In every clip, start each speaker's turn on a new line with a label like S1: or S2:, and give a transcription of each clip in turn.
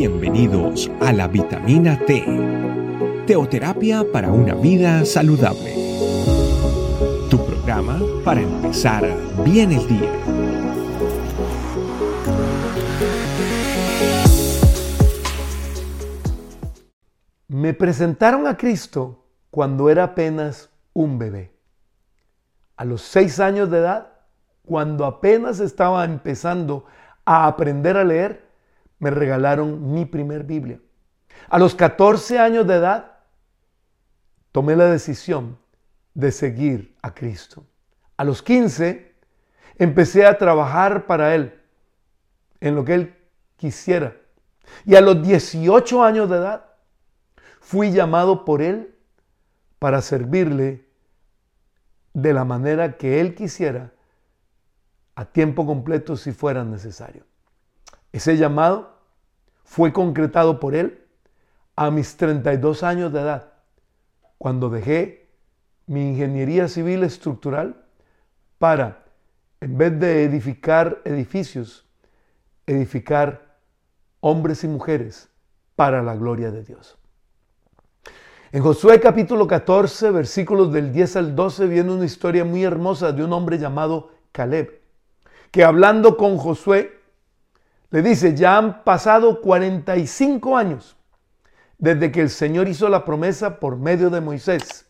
S1: Bienvenidos a la vitamina T, teoterapia para una vida saludable. Tu programa para empezar bien el día.
S2: Me presentaron a Cristo cuando era apenas un bebé. A los seis años de edad, cuando apenas estaba empezando a aprender a leer, me regalaron mi primer Biblia. A los 14 años de edad, tomé la decisión de seguir a Cristo. A los 15, empecé a trabajar para Él en lo que Él quisiera. Y a los 18 años de edad, fui llamado por Él para servirle de la manera que Él quisiera, a tiempo completo si fuera necesario. Ese llamado fue concretado por él a mis 32 años de edad, cuando dejé mi ingeniería civil estructural para, en vez de edificar edificios, edificar hombres y mujeres para la gloria de Dios. En Josué capítulo 14, versículos del 10 al 12, viene una historia muy hermosa de un hombre llamado Caleb, que hablando con Josué, le dice, ya han pasado 45 años desde que el Señor hizo la promesa por medio de Moisés.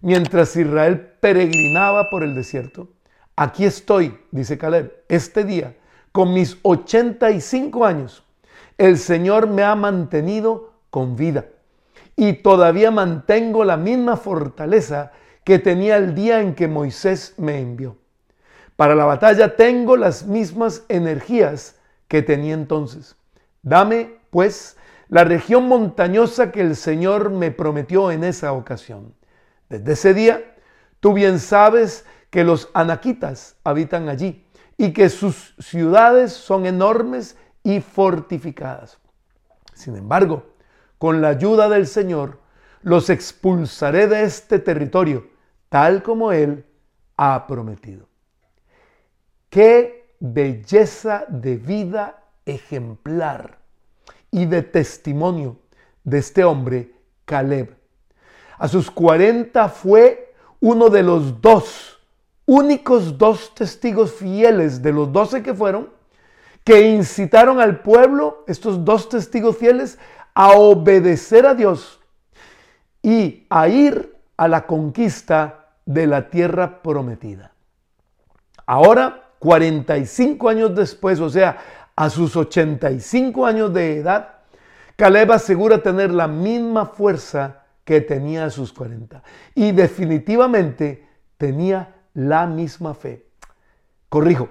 S2: Mientras Israel peregrinaba por el desierto, aquí estoy, dice Caleb, este día, con mis 85 años. El Señor me ha mantenido con vida y todavía mantengo la misma fortaleza que tenía el día en que Moisés me envió. Para la batalla tengo las mismas energías que tenía entonces. Dame, pues, la región montañosa que el Señor me prometió en esa ocasión. Desde ese día, tú bien sabes que los anaquitas habitan allí y que sus ciudades son enormes y fortificadas. Sin embargo, con la ayuda del Señor, los expulsaré de este territorio, tal como Él ha prometido. ¿Qué belleza de vida ejemplar y de testimonio de este hombre, Caleb. A sus 40 fue uno de los dos, únicos dos testigos fieles de los doce que fueron, que incitaron al pueblo, estos dos testigos fieles, a obedecer a Dios y a ir a la conquista de la tierra prometida. Ahora 45 años después, o sea, a sus 85 años de edad, Caleb asegura tener la misma fuerza que tenía a sus 40. Y definitivamente tenía la misma fe. Corrijo,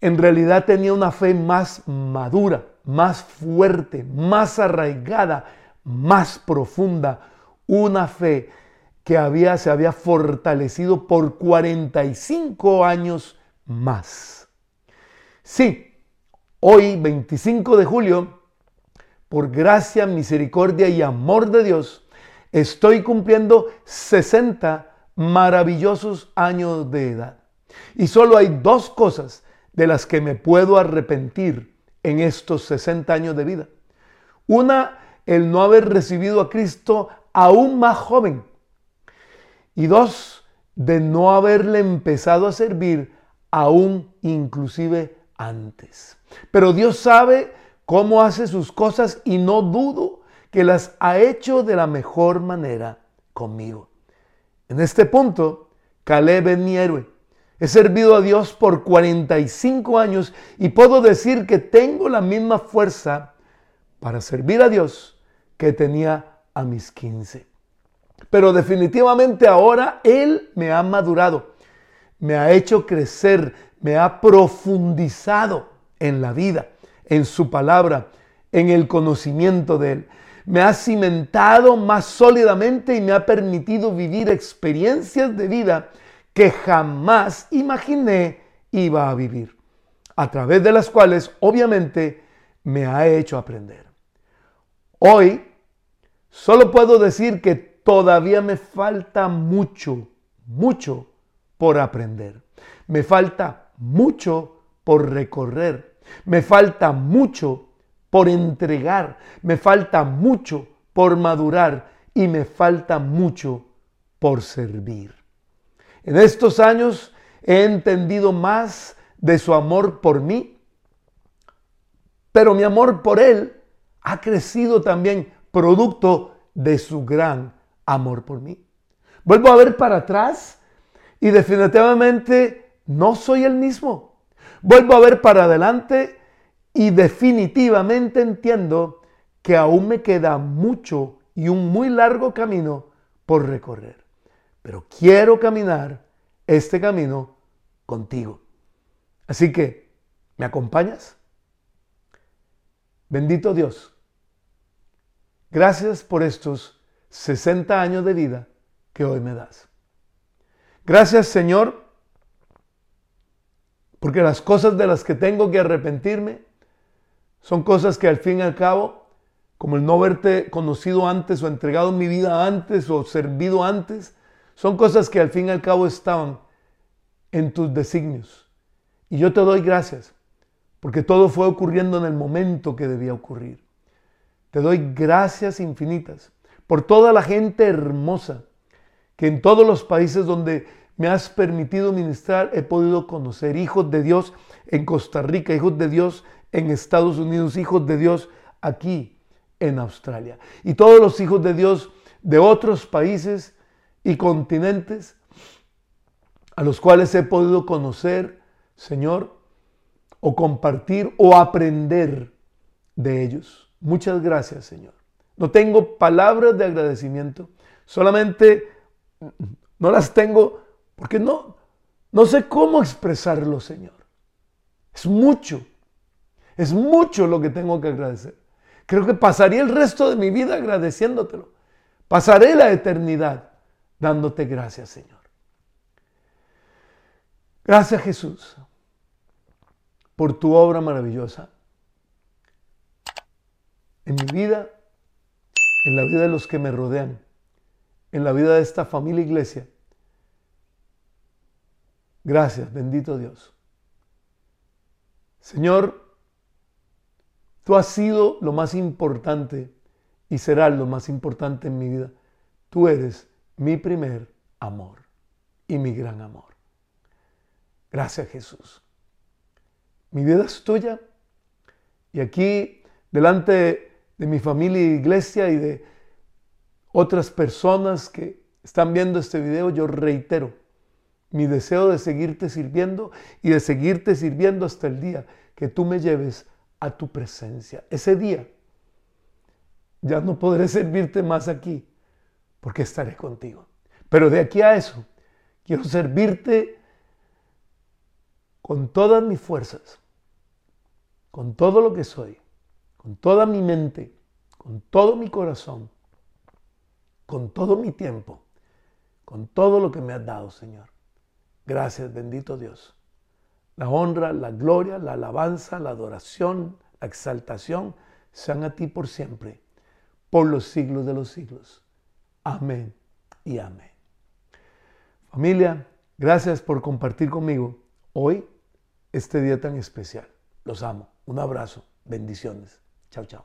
S2: en realidad tenía una fe más madura, más fuerte, más arraigada, más profunda. Una fe que había, se había fortalecido por 45 años más. Sí, hoy 25 de julio, por gracia, misericordia y amor de Dios, estoy cumpliendo 60 maravillosos años de edad. Y solo hay dos cosas de las que me puedo arrepentir en estos 60 años de vida. Una, el no haber recibido a Cristo aún más joven. Y dos, de no haberle empezado a servir aún inclusive antes. Pero Dios sabe cómo hace sus cosas y no dudo que las ha hecho de la mejor manera conmigo. En este punto, Caleb es mi héroe. He servido a Dios por 45 años y puedo decir que tengo la misma fuerza para servir a Dios que tenía a mis 15. Pero definitivamente ahora Él me ha madurado me ha hecho crecer, me ha profundizado en la vida, en su palabra, en el conocimiento de Él. Me ha cimentado más sólidamente y me ha permitido vivir experiencias de vida que jamás imaginé iba a vivir, a través de las cuales obviamente me ha hecho aprender. Hoy solo puedo decir que todavía me falta mucho, mucho por aprender. Me falta mucho por recorrer. Me falta mucho por entregar, me falta mucho por madurar y me falta mucho por servir. En estos años he entendido más de su amor por mí, pero mi amor por Él ha crecido también producto de su gran amor por mí. Vuelvo a ver para atrás y definitivamente no soy el mismo. Vuelvo a ver para adelante y definitivamente entiendo que aún me queda mucho y un muy largo camino por recorrer. Pero quiero caminar este camino contigo. Así que, ¿me acompañas? Bendito Dios. Gracias por estos 60 años de vida que hoy me das. Gracias Señor, porque las cosas de las que tengo que arrepentirme son cosas que al fin y al cabo, como el no haberte conocido antes o entregado mi vida antes o servido antes, son cosas que al fin y al cabo estaban en tus designios. Y yo te doy gracias, porque todo fue ocurriendo en el momento que debía ocurrir. Te doy gracias infinitas por toda la gente hermosa que en todos los países donde me has permitido ministrar he podido conocer hijos de Dios en Costa Rica, hijos de Dios en Estados Unidos, hijos de Dios aquí en Australia. Y todos los hijos de Dios de otros países y continentes a los cuales he podido conocer, Señor, o compartir o aprender de ellos. Muchas gracias, Señor. No tengo palabras de agradecimiento, solamente no las tengo porque no, no sé cómo expresarlo, Señor. Es mucho, es mucho lo que tengo que agradecer. Creo que pasaría el resto de mi vida agradeciéndotelo. Pasaré la eternidad dándote gracias, Señor. Gracias, Jesús, por tu obra maravillosa en mi vida, en la vida de los que me rodean, en la vida de esta familia iglesia. Gracias, bendito Dios. Señor, tú has sido lo más importante y serás lo más importante en mi vida. Tú eres mi primer amor y mi gran amor. Gracias Jesús. Mi vida es tuya y aquí delante de mi familia iglesia y de otras personas que están viendo este video, yo reitero mi deseo de seguirte sirviendo y de seguirte sirviendo hasta el día que tú me lleves a tu presencia. Ese día ya no podré servirte más aquí porque estaré contigo. Pero de aquí a eso, quiero servirte con todas mis fuerzas, con todo lo que soy, con toda mi mente, con todo mi corazón con todo mi tiempo, con todo lo que me has dado, Señor. Gracias, bendito Dios. La honra, la gloria, la alabanza, la adoración, la exaltación sean a ti por siempre, por los siglos de los siglos. Amén y amén. Familia, gracias por compartir conmigo hoy este día tan especial. Los amo. Un abrazo. Bendiciones. Chao, chao.